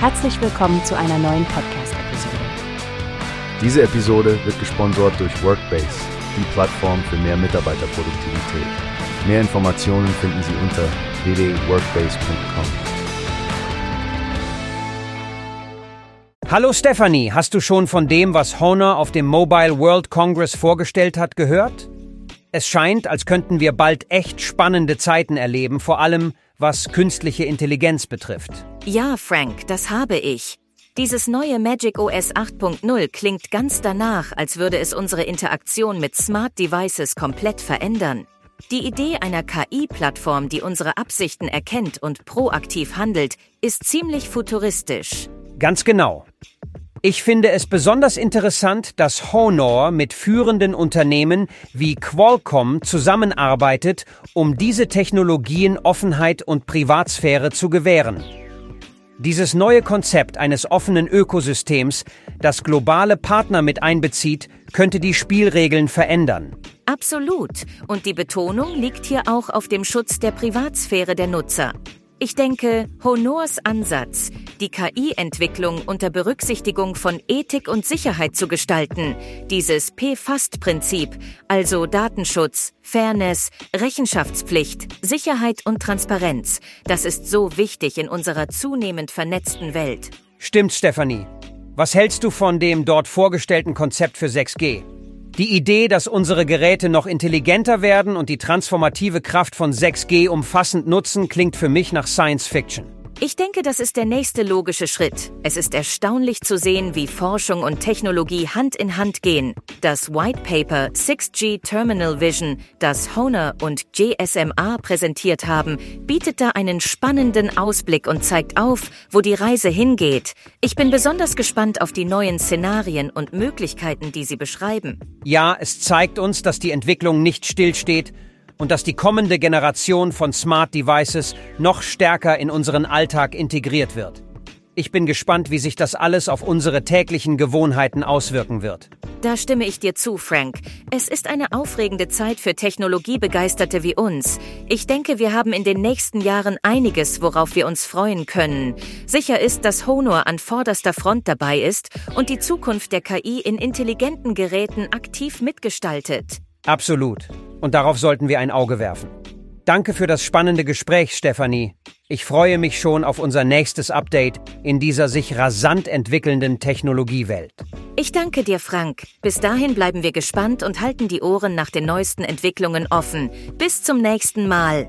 Herzlich willkommen zu einer neuen Podcast-Episode. Diese Episode wird gesponsert durch Workbase, die Plattform für mehr Mitarbeiterproduktivität. Mehr Informationen finden Sie unter www.workbase.com. Hallo Stephanie, hast du schon von dem, was Honor auf dem Mobile World Congress vorgestellt hat, gehört? Es scheint, als könnten wir bald echt spannende Zeiten erleben, vor allem was künstliche Intelligenz betrifft. Ja, Frank, das habe ich. Dieses neue Magic OS 8.0 klingt ganz danach, als würde es unsere Interaktion mit Smart Devices komplett verändern. Die Idee einer KI-Plattform, die unsere Absichten erkennt und proaktiv handelt, ist ziemlich futuristisch. Ganz genau. Ich finde es besonders interessant, dass Honor mit führenden Unternehmen wie Qualcomm zusammenarbeitet, um diese Technologien Offenheit und Privatsphäre zu gewähren. Dieses neue Konzept eines offenen Ökosystems, das globale Partner mit einbezieht, könnte die Spielregeln verändern. Absolut. Und die Betonung liegt hier auch auf dem Schutz der Privatsphäre der Nutzer. Ich denke, Honors Ansatz, die KI-Entwicklung unter Berücksichtigung von Ethik und Sicherheit zu gestalten, dieses P-Fast-Prinzip, also Datenschutz, Fairness, Rechenschaftspflicht, Sicherheit und Transparenz, das ist so wichtig in unserer zunehmend vernetzten Welt. Stimmt, Stephanie. Was hältst du von dem dort vorgestellten Konzept für 6G? Die Idee, dass unsere Geräte noch intelligenter werden und die transformative Kraft von 6G umfassend nutzen, klingt für mich nach Science Fiction. Ich denke, das ist der nächste logische Schritt. Es ist erstaunlich zu sehen, wie Forschung und Technologie Hand in Hand gehen. Das White Paper 6G Terminal Vision, das Honor und GSMA präsentiert haben, bietet da einen spannenden Ausblick und zeigt auf, wo die Reise hingeht. Ich bin besonders gespannt auf die neuen Szenarien und Möglichkeiten, die sie beschreiben. Ja, es zeigt uns, dass die Entwicklung nicht stillsteht und dass die kommende Generation von Smart Devices noch stärker in unseren Alltag integriert wird. Ich bin gespannt, wie sich das alles auf unsere täglichen Gewohnheiten auswirken wird. Da stimme ich dir zu, Frank. Es ist eine aufregende Zeit für Technologiebegeisterte wie uns. Ich denke, wir haben in den nächsten Jahren einiges, worauf wir uns freuen können. Sicher ist, dass Honor an vorderster Front dabei ist und die Zukunft der KI in intelligenten Geräten aktiv mitgestaltet. Absolut. Und darauf sollten wir ein Auge werfen. Danke für das spannende Gespräch, Stefanie. Ich freue mich schon auf unser nächstes Update in dieser sich rasant entwickelnden Technologiewelt. Ich danke dir, Frank. Bis dahin bleiben wir gespannt und halten die Ohren nach den neuesten Entwicklungen offen. Bis zum nächsten Mal.